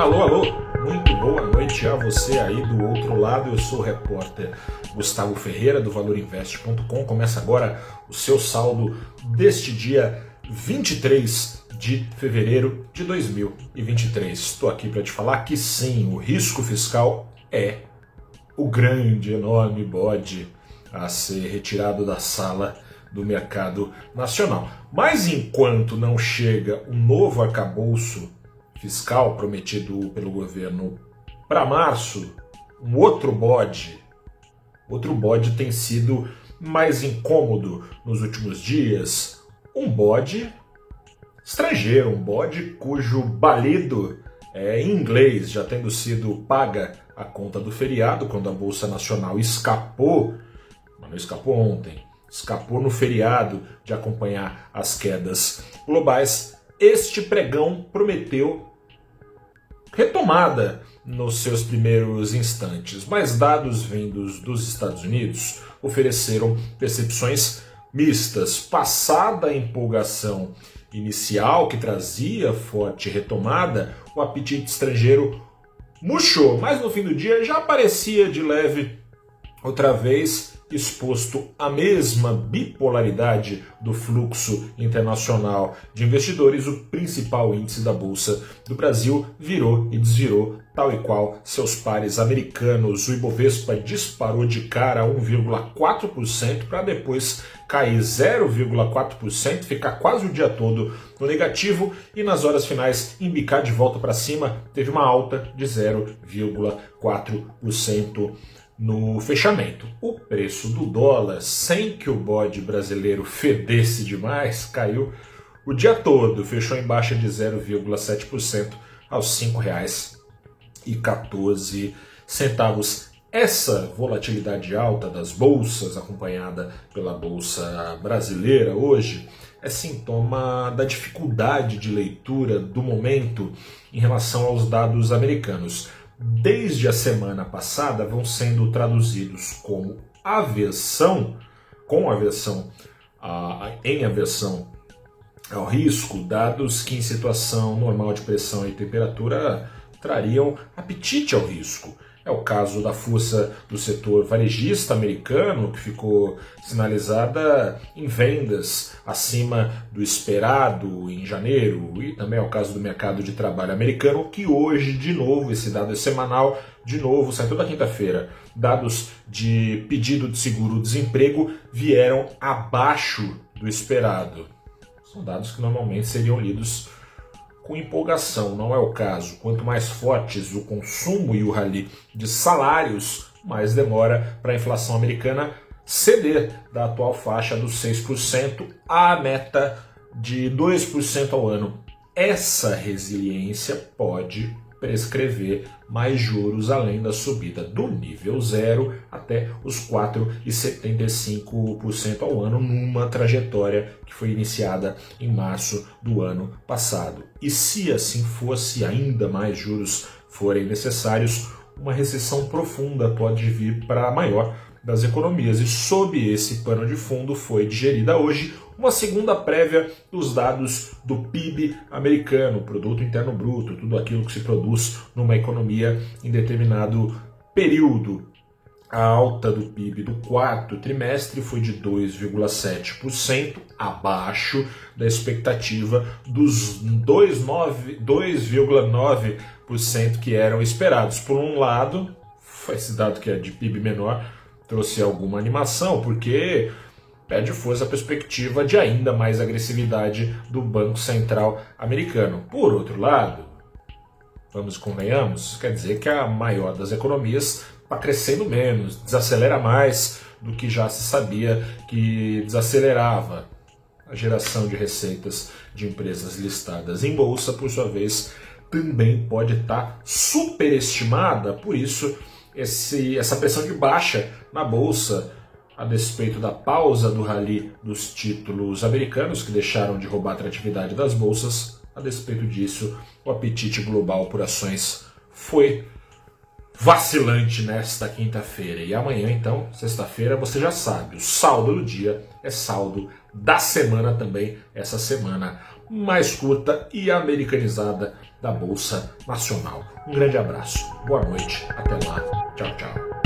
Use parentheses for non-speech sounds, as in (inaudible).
Alô, alô, muito boa noite a você aí do outro lado. Eu sou o repórter Gustavo Ferreira do ValorInvest.com. Começa agora o seu saldo deste dia 23 de fevereiro de 2023. Estou aqui para te falar que sim, o risco fiscal é o grande, enorme bode a ser retirado da sala do mercado nacional. Mas enquanto não chega o um novo arcabouço fiscal prometido pelo governo para março, um outro bode, outro bode tem sido mais incômodo nos últimos dias, um bode estrangeiro, um bode cujo balido é em inglês, já tendo sido paga a conta do feriado, quando a Bolsa Nacional escapou, mas não escapou ontem, escapou no feriado de acompanhar as quedas globais. Este pregão prometeu retomada nos seus primeiros instantes, mas dados vindos dos Estados Unidos ofereceram percepções mistas. Passada a empolgação inicial que trazia forte retomada, o apetite estrangeiro murchou, mas no fim do dia já aparecia de leve outra vez exposto à mesma bipolaridade do fluxo internacional de investidores, o principal índice da Bolsa do Brasil virou e desvirou, tal e qual seus pares americanos. O Ibovespa disparou de cara 1,4% para depois cair 0,4%, ficar quase o dia todo no negativo e nas horas finais embicar de volta para cima, teve uma alta de 0,4% no fechamento. O preço do dólar, sem que o bode brasileiro fedesse demais, caiu o dia todo, fechou em baixa de 0,7% aos R$ 5,14. Essa volatilidade alta das bolsas, acompanhada pela bolsa brasileira hoje, é sintoma da dificuldade de leitura do momento em relação aos dados americanos desde a semana passada vão sendo traduzidos como aversão, com aversão a, em aversão ao risco, dados que em situação normal de pressão e temperatura trariam apetite ao risco. É o caso da força do setor varejista americano, que ficou sinalizada em vendas acima do esperado em janeiro, e também é o caso do mercado de trabalho americano, que hoje, de novo, esse dado é semanal, de novo, sai toda quinta-feira, dados de pedido de seguro-desemprego vieram abaixo do esperado. São dados que normalmente seriam lidos com empolgação, não é o caso. Quanto mais fortes o consumo e o rally de salários, mais demora para a inflação americana ceder da atual faixa dos 6% à meta de 2% ao ano. Essa resiliência pode prescrever mais juros além da subida do nível zero até os 4,75% ao ano, numa trajetória que foi iniciada em março do ano passado. E se assim fosse, ainda mais juros forem necessários, uma recessão profunda pode vir para a maior das economias. E sob esse pano de fundo foi digerida hoje uma segunda prévia dos dados do PIB americano, Produto Interno Bruto, tudo aquilo que se produz numa economia em determinado período. A alta do PIB do quarto trimestre foi de 2,7%, abaixo da expectativa dos 2,9% que eram esperados. Por um lado, (laughs) esse dado que é de PIB menor trouxe alguma animação, porque perde força a perspectiva de ainda mais agressividade do Banco Central americano. Por outro lado, vamos convenhamos, quer dizer que a maior das economias está crescendo menos, desacelera mais do que já se sabia que desacelerava. A geração de receitas de empresas listadas em bolsa, por sua vez, também pode estar tá superestimada, por isso esse, essa pressão de baixa na bolsa a despeito da pausa do rally dos títulos americanos, que deixaram de roubar a atratividade das bolsas, a despeito disso, o apetite global por ações foi vacilante nesta quinta-feira. E amanhã, então, sexta-feira, você já sabe, o saldo do dia é saldo da semana também, essa semana mais curta e americanizada da Bolsa Nacional. Um grande abraço, boa noite, até lá, tchau, tchau.